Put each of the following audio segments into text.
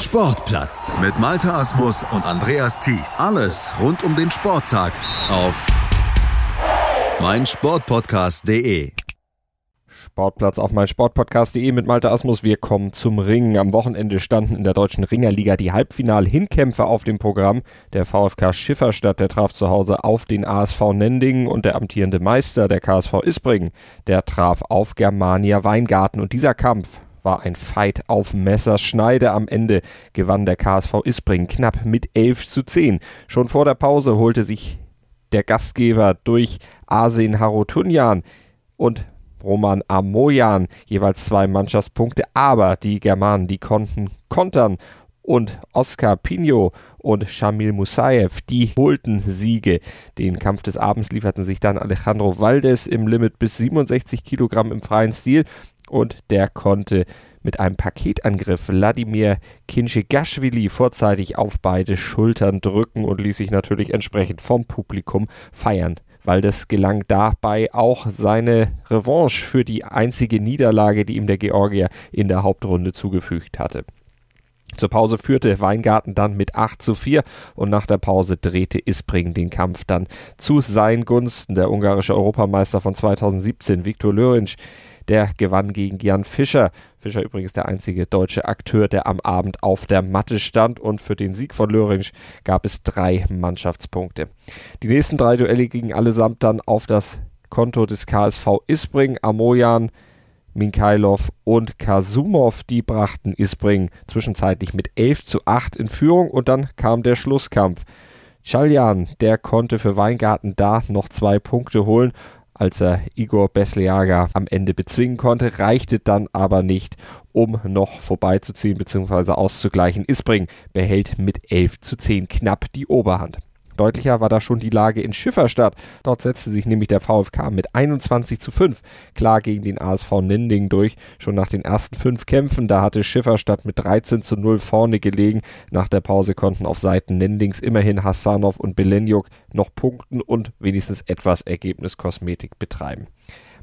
Sportplatz mit Malta Asmus und Andreas Thies. Alles rund um den Sporttag auf meinsportpodcast.de. Sportplatz auf meinsportpodcast.de mit Malte Asmus. Wir kommen zum Ringen. Am Wochenende standen in der deutschen Ringerliga die Halbfinal-Hinkämpfe auf dem Programm. Der VfK Schifferstadt, der traf zu Hause auf den ASV Nendingen und der amtierende Meister, der KSV Isbringen, der traf auf Germania Weingarten. Und dieser Kampf war ein Fight auf Messerschneide. Am Ende gewann der KSV Isbringen knapp mit 11 zu 10. Schon vor der Pause holte sich der Gastgeber durch Asen Harutunjan und Roman Amoyan jeweils zwei Mannschaftspunkte, aber die Germanen, die konnten kontern und Oskar Pino und Shamil Musayev, die holten Siege. Den Kampf des Abends lieferten sich dann Alejandro Valdes im Limit bis 67 Kilogramm im freien Stil und der konnte mit einem Paketangriff Wladimir Kinchegashvili vorzeitig auf beide Schultern drücken und ließ sich natürlich entsprechend vom Publikum feiern weil das gelang dabei auch seine Revanche für die einzige Niederlage, die ihm der Georgier in der Hauptrunde zugefügt hatte. Zur Pause führte Weingarten dann mit 8 zu 4 und nach der Pause drehte Ispring den Kampf dann zu seinen Gunsten. Der ungarische Europameister von 2017, Viktor Lörinc, der gewann gegen Jan Fischer. Fischer übrigens der einzige deutsche Akteur, der am Abend auf der Matte stand und für den Sieg von Löring gab es drei Mannschaftspunkte. Die nächsten drei Duelle gingen allesamt dann auf das Konto des KSV Isbring, Amoyan, Minkailov und Kasumov, die brachten Isbring zwischenzeitlich mit 11 zu 8 in Führung und dann kam der Schlusskampf. Chaljan, der konnte für Weingarten da noch zwei Punkte holen als er Igor Besliaga am Ende bezwingen konnte, reichte dann aber nicht, um noch vorbeizuziehen bzw. auszugleichen. Isbring behält mit 11 zu 10 knapp die Oberhand. Deutlicher war da schon die Lage in Schifferstadt. Dort setzte sich nämlich der VfK mit 21 zu 5 klar gegen den ASV Nending durch. Schon nach den ersten fünf Kämpfen, da hatte Schifferstadt mit 13 zu 0 vorne gelegen. Nach der Pause konnten auf Seiten Nendings immerhin Hassanov und Belenjuk noch punkten und wenigstens etwas Ergebniskosmetik betreiben.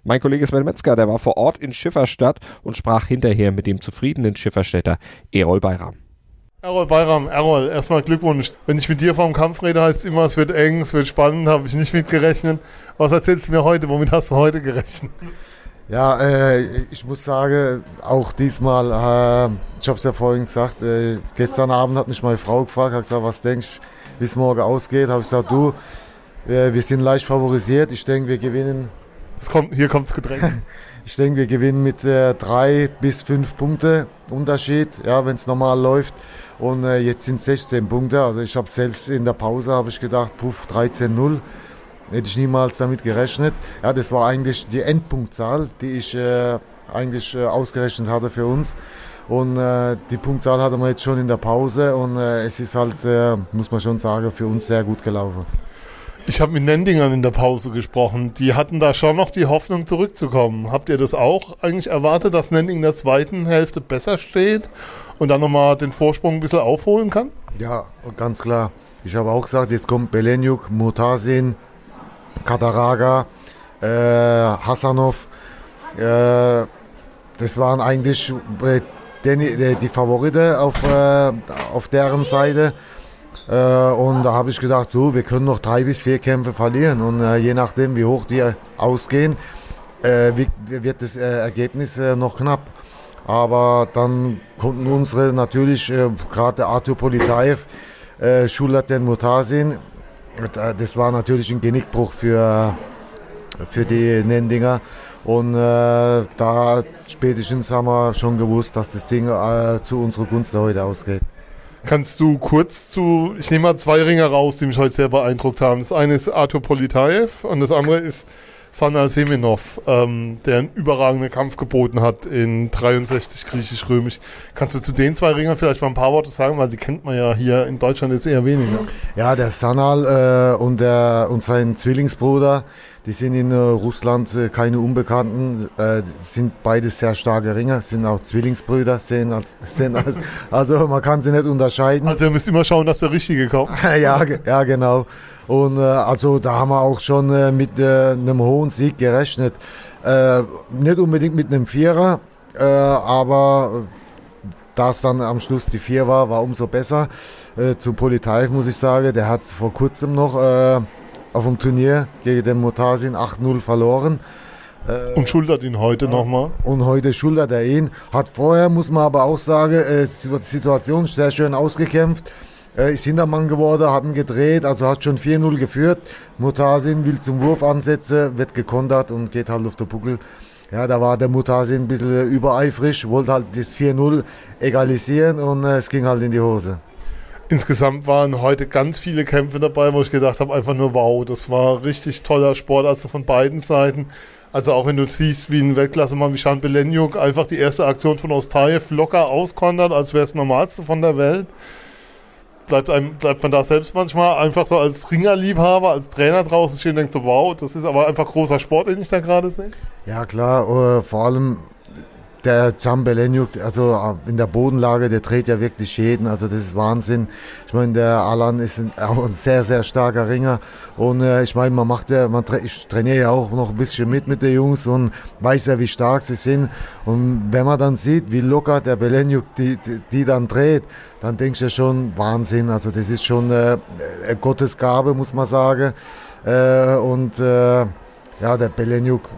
Mein Kollege Sven Metzger, der war vor Ort in Schifferstadt und sprach hinterher mit dem zufriedenen Schifferstädter Erol Bayram. Errol Bayram, Errol, erstmal Glückwunsch. Wenn ich mit dir vom Kampf rede, heißt es immer, es wird eng, es wird spannend, habe ich nicht mitgerechnet. Was erzählst du mir heute? Womit hast du heute gerechnet? Ja, äh, ich muss sagen, auch diesmal, äh, ich habe es ja vorhin gesagt, äh, gestern Abend hat mich meine Frau gefragt, hat gesagt, was denkst du, wie es morgen ausgeht? Habe ich gesagt, du, äh, wir sind leicht favorisiert, ich denke, wir gewinnen. Kommt, hier kommt das Getränk. ich denke, wir gewinnen mit äh, drei bis fünf Punkte Unterschied, ja, wenn es normal läuft. Und äh, jetzt sind es 16 Punkte. Also ich habe selbst in der Pause habe ich gedacht, puff, 13-0. Hätte ich niemals damit gerechnet. Ja, das war eigentlich die Endpunktzahl, die ich äh, eigentlich äh, ausgerechnet hatte für uns. Und äh, die Punktzahl hatten wir jetzt schon in der Pause und äh, es ist halt, äh, muss man schon sagen, für uns sehr gut gelaufen. Ich habe mit Nendingern in der Pause gesprochen. Die hatten da schon noch die Hoffnung zurückzukommen. Habt ihr das auch eigentlich erwartet, dass Nending in der zweiten Hälfte besser steht? Und dann nochmal den Vorsprung ein bisschen aufholen kann? Ja, ganz klar. Ich habe auch gesagt, jetzt kommt Belenjuk, Mutasin, Kataraga, äh, Hassanov. Äh, das waren eigentlich äh, die, die Favoriten auf, äh, auf deren Seite. Äh, und da habe ich gedacht, du, wir können noch drei bis vier Kämpfe verlieren. Und äh, je nachdem, wie hoch die ausgehen, wird das Ergebnis noch knapp. Aber dann konnten unsere natürlich, äh, gerade Arthur Politaev, äh, Schulaten Mutasin, das war natürlich ein Genickbruch für, für die Nendinger. Und äh, da spätestens haben wir schon gewusst, dass das Ding äh, zu unserer Gunst heute ausgeht. Kannst du kurz zu, ich nehme mal zwei Ringer raus, die mich heute sehr beeindruckt haben. Das eine ist Arthur Politaev und das andere ist Sana Semenov, ähm, der einen überragenden Kampf geboten hat in 63 griechisch-römisch. Kannst du zu den zwei Ringern vielleicht mal ein paar Worte sagen, weil die kennt man ja hier in Deutschland jetzt eher weniger. Ja, der Sanal äh, und, der, und sein Zwillingsbruder, die sind in äh, Russland äh, keine Unbekannten, äh, sind beide sehr starke Ringer, sind auch Zwillingsbrüder, sehen als, sehen als, also man kann sie nicht unterscheiden. Also ihr müsst immer schauen, dass der Richtige kommt. ja, ja, genau. Und äh, also da haben wir auch schon äh, mit äh, einem hohen Sieg gerechnet. Äh, nicht unbedingt mit einem Vierer, äh, aber da es dann am Schluss die vier war, war umso besser. Äh, zum Politeif muss ich sagen, der hat vor kurzem noch auf dem Turnier gegen den Motasin 8-0 verloren. Und schultert ihn heute ja. nochmal. Und heute schultert er ihn. Hat vorher, muss man aber auch sagen, äh, die Situation sehr schön ausgekämpft. Äh, ist Hintermann geworden, hat ihn gedreht, also hat schon 4-0 geführt. Mutasin will zum Wurf ansetzen, wird gekontert und geht halt auf den Buckel. Ja, da war der Mutasin ein bisschen übereifrig, wollte halt das 4-0 egalisieren und äh, es ging halt in die Hose. Insgesamt waren heute ganz viele Kämpfe dabei, wo ich gedacht habe, einfach nur wow, das war richtig toller Sport, also von beiden Seiten. Also auch wenn du siehst, wie ein Weltklassemann wie Sean Belenjuk einfach die erste Aktion von Ostajev locker auskontert, als wäre es das Normalste von der Welt. Bleibt, einem, bleibt man da selbst manchmal einfach so als Ringerliebhaber, als Trainer draußen stehen und denkt so, wow, das ist aber einfach großer Sport, den ich da gerade sehe? Ja klar, uh, vor allem der Zambelenjuk, also äh, in der Bodenlage, der dreht ja wirklich jeden, also das ist Wahnsinn. Ich meine, der Alan ist ein, auch ein sehr, sehr starker Ringer und äh, ich meine, man macht ja, man tra ich trainiere ja auch noch ein bisschen mit mit den Jungs und weiß ja, wie stark sie sind und wenn man dann sieht, wie locker der Belenjuk die, die, die dann dreht, dann denkst du schon, Wahnsinn, also das ist schon äh, Gottes Gabe, muss man sagen äh, und äh, ja, der Belenjuk,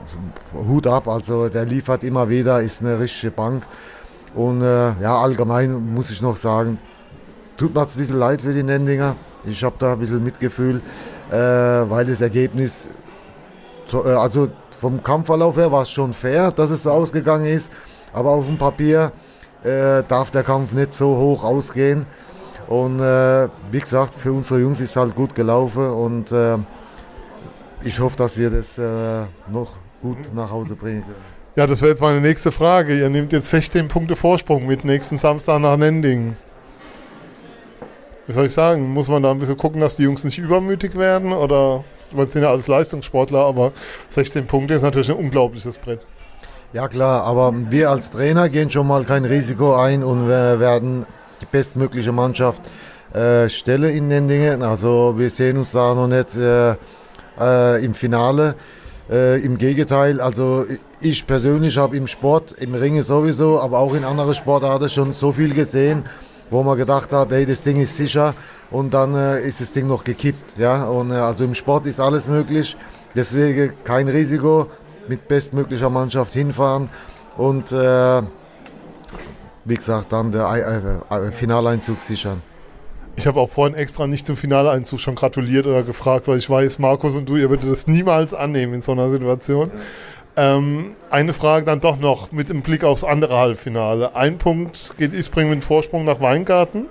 Hut ab, also der liefert immer wieder, ist eine richtige Bank. Und äh, ja, allgemein muss ich noch sagen, tut mir ein bisschen leid für die Nendinger. Ich habe da ein bisschen Mitgefühl, äh, weil das Ergebnis, äh, also vom Kampfverlauf her war es schon fair, dass es so ausgegangen ist, aber auf dem Papier äh, darf der Kampf nicht so hoch ausgehen. Und äh, wie gesagt, für unsere Jungs ist es halt gut gelaufen und äh, ich hoffe, dass wir das äh, noch gut nach Hause bringen können. Ja, das wäre jetzt meine nächste Frage. Ihr nehmt jetzt 16 Punkte Vorsprung mit nächsten Samstag nach Nending. Wie soll ich sagen? Muss man da ein bisschen gucken, dass die Jungs nicht übermütig werden? Oder, wir sind ja alles Leistungssportler, aber 16 Punkte ist natürlich ein unglaubliches Brett. Ja klar, aber wir als Trainer gehen schon mal kein Risiko ein und werden die bestmögliche Mannschaft äh, stellen in den Dingen. Also wir sehen uns da noch nicht äh, äh, im Finale. Äh, Im Gegenteil, also ich persönlich habe im Sport, im Ringe sowieso, aber auch in anderen Sportarten schon so viel gesehen, wo man gedacht hat, hey, das Ding ist sicher und dann äh, ist das Ding noch gekippt. Ja? Und, äh, also im Sport ist alles möglich, deswegen kein Risiko, mit bestmöglicher Mannschaft hinfahren und äh, wie gesagt, dann der äh, äh, Finaleinzug sichern. Ich habe auch vorhin extra nicht zum Finaleinzug schon gratuliert oder gefragt, weil ich weiß, Markus und du, ihr würdet das niemals annehmen in so einer Situation. Ähm, eine Frage dann doch noch mit dem Blick aufs andere Halbfinale. Ein Punkt geht Isbring mit Vorsprung nach Weingarten.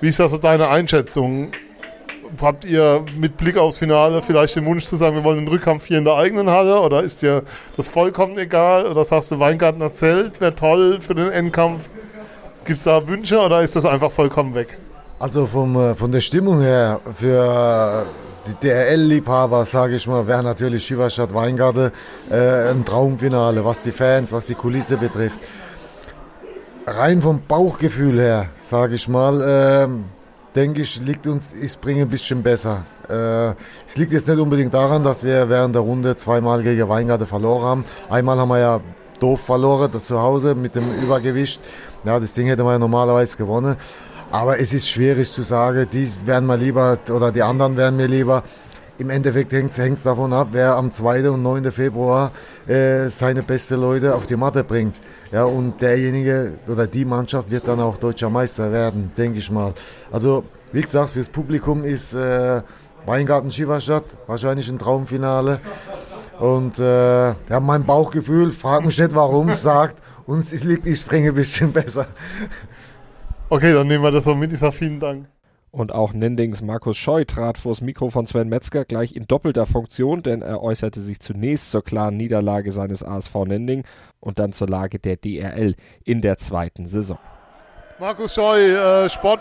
Wie ist das so deine Einschätzung? Habt ihr mit Blick aufs Finale vielleicht den Wunsch zu sagen, wir wollen den Rückkampf hier in der eigenen Halle? Oder ist dir das vollkommen egal? Oder sagst du, Weingartener Zelt wäre toll für den Endkampf? Gibt es da Wünsche oder ist das einfach vollkommen weg? Also vom, äh, von der Stimmung her, für die DRL-Liebhaber, sage ich mal, wäre natürlich Schieferstadt Weingarten äh, ein Traumfinale, was die Fans, was die Kulisse betrifft. Rein vom Bauchgefühl her, sage ich mal, äh, denke ich, liegt uns Isbring ein bisschen besser. Äh, es liegt jetzt nicht unbedingt daran, dass wir während der Runde zweimal gegen Weingarten verloren haben. Einmal haben wir ja doof verloren zu Hause mit dem Übergewicht. Ja, das Ding hätte man ja normalerweise gewonnen. Aber es ist schwierig zu sagen, die wären mir lieber oder die anderen wären mir lieber. Im Endeffekt hängt es davon ab, wer am 2. und 9. Februar äh, seine beste Leute auf die Matte bringt. Ja, und derjenige oder die Mannschaft wird dann auch deutscher Meister werden, denke ich mal. Also, wie gesagt, fürs Publikum ist äh, Weingarten Schieferstadt wahrscheinlich ein Traumfinale. Und äh, ja, mein Bauchgefühl, frag mich nicht warum, sagt, uns liegt die Springe ein bisschen besser. Okay, dann nehmen wir das so mit. Ich sage vielen Dank. Und auch Nendings Markus Scheu trat vors Mikro von Sven Metzger gleich in doppelter Funktion, denn er äußerte sich zunächst zur klaren Niederlage seines ASV Nending und dann zur Lage der DRL in der zweiten Saison. Markus Scheu, äh, Sport,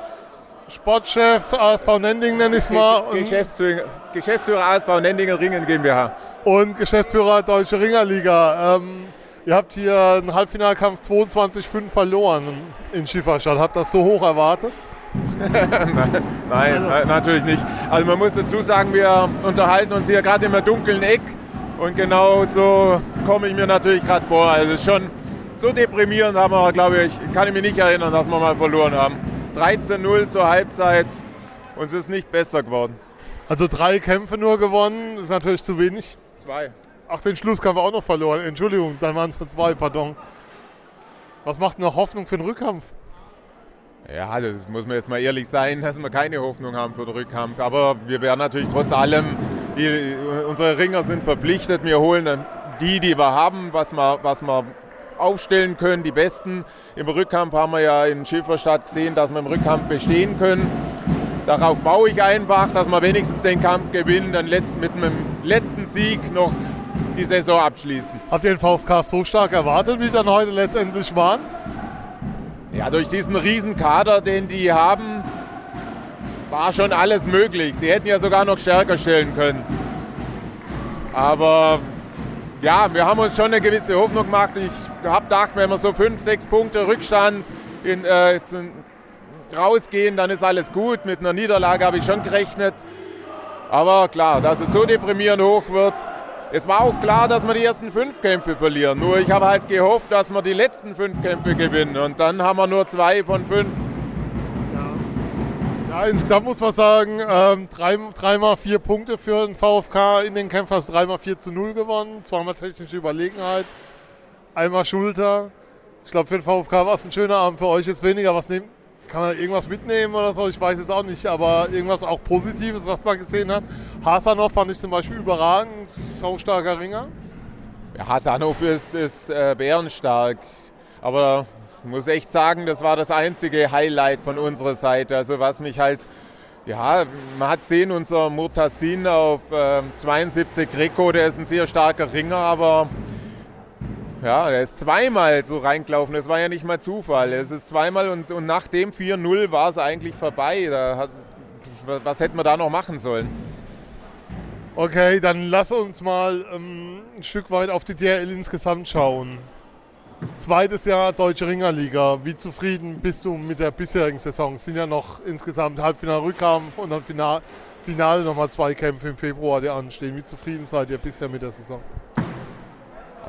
Sportchef ASV Nending nenne ich es mal. Geschäftsführer, Geschäftsführer ASV Nendingen Ringen GmbH. Und Geschäftsführer Deutsche Ringerliga. Ähm, Ihr habt hier einen Halbfinalkampf 22-5 verloren in Schieferstadt. Habt das so hoch erwartet? Nein, also. natürlich nicht. Also man muss dazu sagen, wir unterhalten uns hier gerade im dunklen Eck und genau so komme ich mir natürlich gerade vor. Also schon so deprimierend haben wir, glaube ich, kann ich mich nicht erinnern, dass wir mal verloren haben. 13-0 zur Halbzeit und es ist nicht besser geworden. Also drei Kämpfe nur gewonnen, ist natürlich zu wenig. Zwei. Ach, den Schlusskampf auch noch verloren. Entschuldigung, dann waren es nur zwei, pardon. Was macht noch Hoffnung für den Rückkampf? Ja, das muss man jetzt mal ehrlich sein, dass wir keine Hoffnung haben für den Rückkampf. Aber wir werden natürlich trotz allem, die, unsere Ringer sind verpflichtet. Wir holen dann die, die wir haben, was wir, was wir aufstellen können, die Besten. Im Rückkampf haben wir ja in Schifferstadt gesehen, dass wir im Rückkampf bestehen können. Darauf baue ich einfach, dass wir wenigstens den Kampf gewinnen, dann letzt, mit einem letzten Sieg noch die Saison abschließen. Habt ihr den VfK so stark erwartet, wie dann heute letztendlich waren? Ja, durch diesen riesen Kader, den die haben, war schon alles möglich. Sie hätten ja sogar noch stärker stellen können. Aber ja, wir haben uns schon eine gewisse Hoffnung gemacht. Ich habe gedacht, wenn wir so fünf, sechs Punkte Rückstand in, äh, rausgehen, dann ist alles gut. Mit einer Niederlage habe ich schon gerechnet. Aber klar, dass es so deprimierend hoch wird. Es war auch klar, dass wir die ersten fünf Kämpfe verlieren. Nur ich habe halt gehofft, dass wir die letzten fünf Kämpfe gewinnen. Und dann haben wir nur zwei von fünf. Ja, insgesamt muss man sagen, ähm, drei, dreimal vier Punkte für den VfK in den Kämpfen, hast dreimal 4 zu 0 gewonnen, zweimal technische Überlegenheit, einmal Schulter. Ich glaube, für den VfK war es ein schöner Abend, für euch jetzt weniger. Was nehmen, kann man irgendwas mitnehmen oder so? Ich weiß jetzt auch nicht, aber irgendwas auch Positives, was man gesehen hat. Hasanov fand ich zum Beispiel überragend, so starker Ringer. Ja, Hasanov ist, ist äh, bärenstark, aber muss echt sagen, das war das einzige Highlight von unserer Seite. Also was mich halt, ja, man hat gesehen, unser Murtasin auf äh, 72 Greco, der ist ein sehr starker Ringer, aber ja, der ist zweimal so reingelaufen. Das war ja nicht mal Zufall. Es ist zweimal und, und nach dem 4-0 war es eigentlich vorbei. Hat, was hätten wir da noch machen sollen? Okay, dann lass uns mal ähm, ein Stück weit auf die DRL insgesamt schauen. Zweites Jahr Deutsche Ringerliga. Wie zufrieden bist du mit der bisherigen Saison? Es sind ja noch insgesamt Halbfinal-Rückkampf und dann Final, Finale nochmal zwei Kämpfe im Februar, die anstehen. Wie zufrieden seid ihr bisher mit der Saison?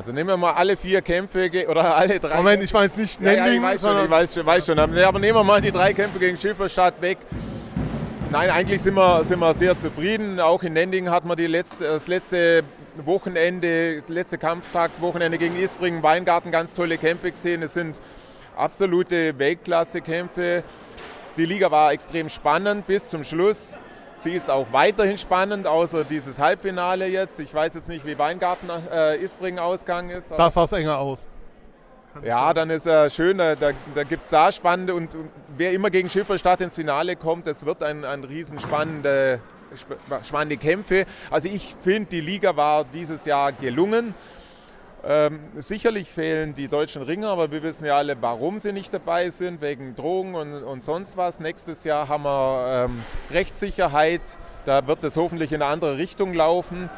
Also nehmen wir mal alle vier Kämpfe oder alle drei. Moment, ich weiß nicht Nending. Ja, ja, ich weiß schon, ich weiß, weiß schon. Aber nehmen wir mal die drei Kämpfe gegen Schifferstadt weg. Nein, eigentlich sind wir, sind wir sehr zufrieden. Auch in Nending hat man die letzte, das letzte Wochenende, letzte Kampftagswochenende gegen Isbringen, Weingarten ganz tolle Kämpfe gesehen. Es sind absolute Weltklasse-Kämpfe. Die Liga war extrem spannend bis zum Schluss. Sie ist auch weiterhin spannend, außer dieses Halbfinale jetzt. Ich weiß jetzt nicht, wie Weingarten äh, Isbringen ausgegangen ist. Das sah es enger aus. Ja, dann ist er schön, da, da, da gibt es da spannende und, und, wer immer gegen Schifferstadt ins Finale kommt, das wird ein, ein riesen spannende, spannende Kämpfe. Also ich finde, die Liga war dieses Jahr gelungen. Ähm, sicherlich fehlen die deutschen Ringer, aber wir wissen ja alle, warum sie nicht dabei sind, wegen Drogen und, und sonst was. Nächstes Jahr haben wir ähm, Rechtssicherheit, da wird es hoffentlich in eine andere Richtung laufen.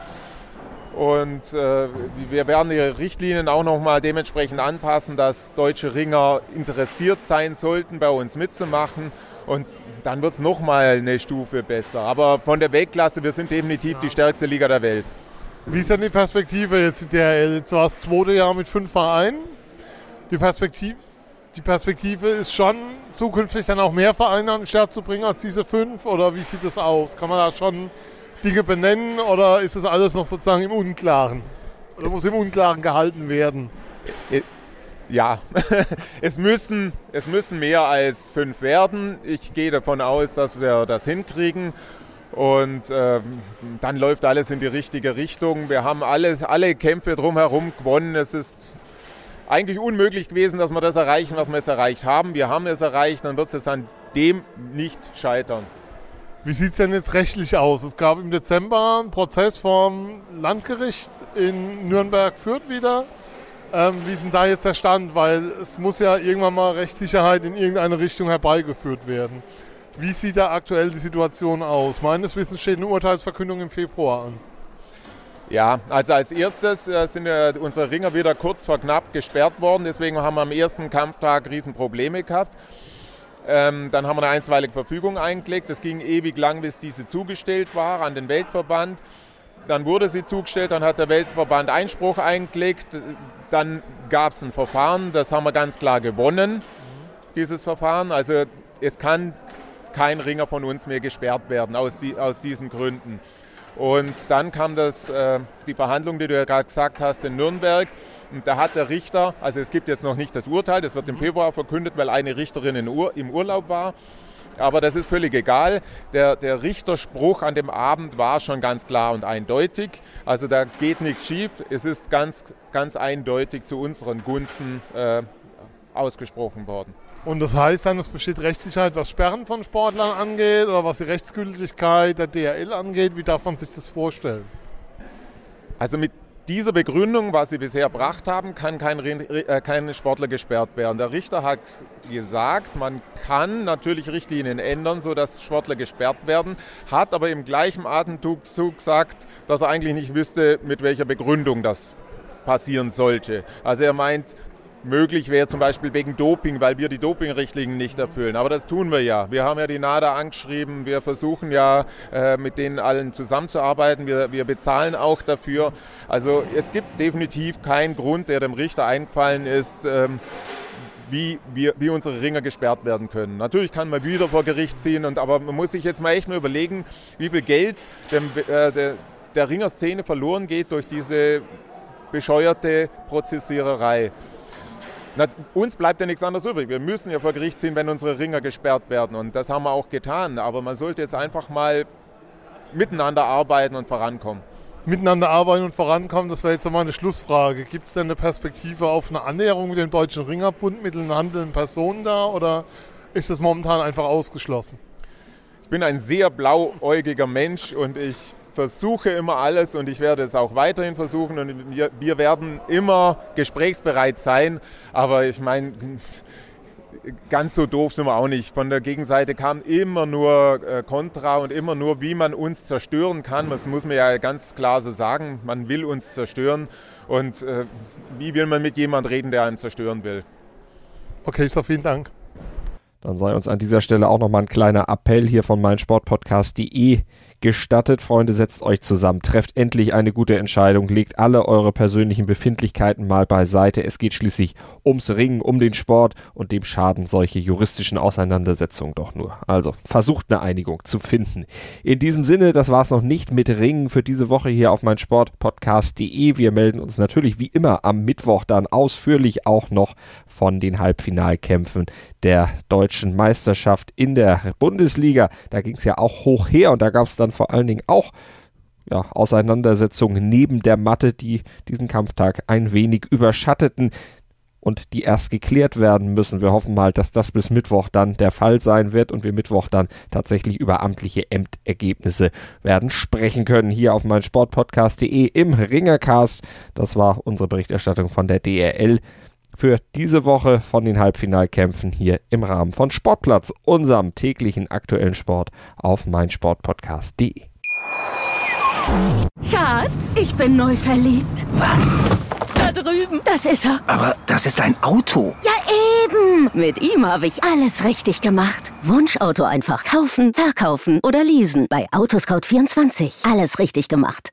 Und äh, wir werden die Richtlinien auch nochmal dementsprechend anpassen, dass deutsche Ringer interessiert sein sollten, bei uns mitzumachen. Und dann wird es nochmal eine Stufe besser. Aber von der Weltklasse, wir sind definitiv die stärkste Liga der Welt. Wie ist denn die Perspektive jetzt? Der, jetzt war das zweite Jahr mit fünf Vereinen. Die Perspektive, die Perspektive ist schon zukünftig dann auch mehr Vereine an den Start zu bringen als diese fünf? Oder wie sieht das aus? Kann man da schon Dinge benennen oder ist das alles noch sozusagen im Unklaren? Oder es muss im Unklaren gehalten werden? Ja, es, müssen, es müssen mehr als fünf werden. Ich gehe davon aus, dass wir das hinkriegen. Und ähm, dann läuft alles in die richtige Richtung. Wir haben alles, alle Kämpfe drumherum gewonnen. Es ist eigentlich unmöglich gewesen, dass wir das erreichen, was wir jetzt erreicht haben. Wir haben es erreicht, dann wird es an dem nicht scheitern. Wie sieht es denn jetzt rechtlich aus? Es gab im Dezember einen Prozess vom Landgericht in Nürnberg-Fürth wieder. Ähm, wie ist denn da jetzt der Stand? Weil es muss ja irgendwann mal Rechtssicherheit in irgendeine Richtung herbeigeführt werden. Wie sieht da aktuell die Situation aus? Meines Wissens steht eine Urteilsverkündung im Februar an. Ja, also als erstes äh, sind unsere Ringer wieder kurz vor knapp gesperrt worden. Deswegen haben wir am ersten Kampftag Riesenprobleme gehabt. Ähm, dann haben wir eine einstweilige Verfügung eingelegt. Das ging ewig lang, bis diese zugestellt war an den Weltverband. dann wurde sie zugestellt, dann hat der Weltverband Einspruch eingelegt, dann gab es ein Verfahren, das haben wir ganz klar gewonnen, dieses Verfahren. Also es kann kein Ringer von uns mehr gesperrt werden aus, die, aus diesen Gründen. Und dann kam das, äh, die Verhandlung, die du ja gerade gesagt hast, in Nürnberg. Und da hat der Richter, also es gibt jetzt noch nicht das Urteil, das wird im Februar verkündet, weil eine Richterin Ur, im Urlaub war. Aber das ist völlig egal. Der, der Richterspruch an dem Abend war schon ganz klar und eindeutig. Also da geht nichts schief. Es ist ganz, ganz eindeutig zu unseren Gunsten äh, ausgesprochen worden. Und das heißt dann, es besteht Rechtssicherheit, was Sperren von Sportlern angeht oder was die Rechtsgültigkeit der DRL angeht. Wie darf man sich das vorstellen? Also mit dieser Begründung, was Sie bisher erbracht haben, kann kein, äh, kein, Sportler gesperrt werden. Der Richter hat gesagt, man kann natürlich Richtlinien ändern, sodass Sportler gesperrt werden, hat aber im gleichen Atemzug gesagt, dass er eigentlich nicht wüsste, mit welcher Begründung das passieren sollte. Also er meint, möglich wäre, zum Beispiel wegen Doping, weil wir die Dopingrichtlinien nicht erfüllen. Aber das tun wir ja. Wir haben ja die NADA angeschrieben, wir versuchen ja äh, mit denen allen zusammenzuarbeiten, wir, wir bezahlen auch dafür. Also es gibt definitiv keinen Grund, der dem Richter eingefallen ist, ähm, wie, wie, wie, unsere Ringer gesperrt werden können. Natürlich kann man wieder vor Gericht ziehen, und, aber man muss sich jetzt mal echt mal überlegen, wie viel Geld dem, äh, der, der Ringerszene verloren geht durch diese bescheuerte Prozessiererei. Na, uns bleibt ja nichts anderes übrig. Wir müssen ja vor Gericht ziehen, wenn unsere Ringer gesperrt werden. Und das haben wir auch getan. Aber man sollte jetzt einfach mal miteinander arbeiten und vorankommen. Miteinander arbeiten und vorankommen, das wäre jetzt nochmal eine Schlussfrage. Gibt es denn eine Perspektive auf eine Annäherung mit dem Deutschen Ringerbund, mit den handelnden Personen da oder ist das momentan einfach ausgeschlossen? Ich bin ein sehr blauäugiger Mensch und ich versuche immer alles und ich werde es auch weiterhin versuchen und wir, wir werden immer gesprächsbereit sein. Aber ich meine, ganz so doof sind wir auch nicht. Von der Gegenseite kam immer nur äh, Kontra und immer nur, wie man uns zerstören kann. Das muss man ja ganz klar so sagen. Man will uns zerstören. Und äh, wie will man mit jemandem reden, der einen zerstören will? Okay, ich sage vielen Dank. Dann sei uns an dieser Stelle auch nochmal ein kleiner Appell hier von meinsportpodcast.de gestattet. Freunde, setzt euch zusammen, trefft endlich eine gute Entscheidung, legt alle eure persönlichen Befindlichkeiten mal beiseite. Es geht schließlich ums Ringen, um den Sport und dem schaden solche juristischen Auseinandersetzungen doch nur. Also versucht eine Einigung zu finden. In diesem Sinne, das war's noch nicht mit Ringen für diese Woche hier auf mein Sportpodcast.de. Wir melden uns natürlich wie immer am Mittwoch dann ausführlich auch noch von den Halbfinalkämpfen der deutschen Meisterschaft in der Bundesliga. Da ging es ja auch hoch her und da gab es dann vor allen Dingen auch ja, Auseinandersetzungen neben der Matte, die diesen Kampftag ein wenig überschatteten und die erst geklärt werden müssen. Wir hoffen mal, dass das bis Mittwoch dann der Fall sein wird und wir Mittwoch dann tatsächlich über amtliche Ämtergebnisse werden sprechen können. Hier auf meinsportpodcast.de im Ringercast. Das war unsere Berichterstattung von der DRL für diese Woche von den Halbfinalkämpfen hier im Rahmen von Sportplatz, unserem täglichen aktuellen Sport auf meinsportpodcast.de. Schatz, ich bin neu verliebt. Was? Da drüben. Das ist er. Aber das ist ein Auto. Ja, eben. Mit ihm habe ich alles richtig gemacht. Wunschauto einfach kaufen, verkaufen oder leasen. Bei Autoscout24. Alles richtig gemacht.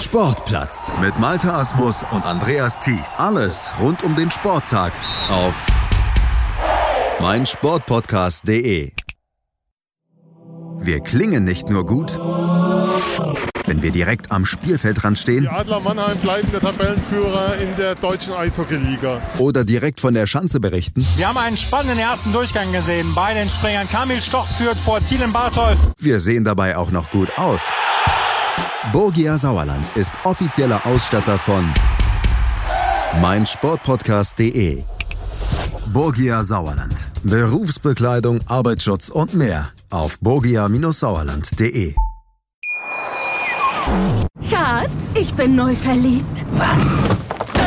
Sportplatz mit Malta Asmus und Andreas Thies. Alles rund um den Sporttag auf meinsportpodcast.de. Wir klingen nicht nur gut, wenn wir direkt am Spielfeldrand stehen. Die Adler Mannheim bleiben der Tabellenführer in der deutschen Eishockeyliga. Oder direkt von der Schanze berichten. Wir haben einen spannenden ersten Durchgang gesehen. Bei den Springern Kamil Stoch führt vor Zielen Barthold. Wir sehen dabei auch noch gut aus. Borgia Sauerland ist offizieller Ausstatter von meinsportpodcast.de. Borgia Sauerland. Berufsbekleidung, Arbeitsschutz und mehr auf borgia-sauerland.de. Schatz, ich bin neu verliebt. Was?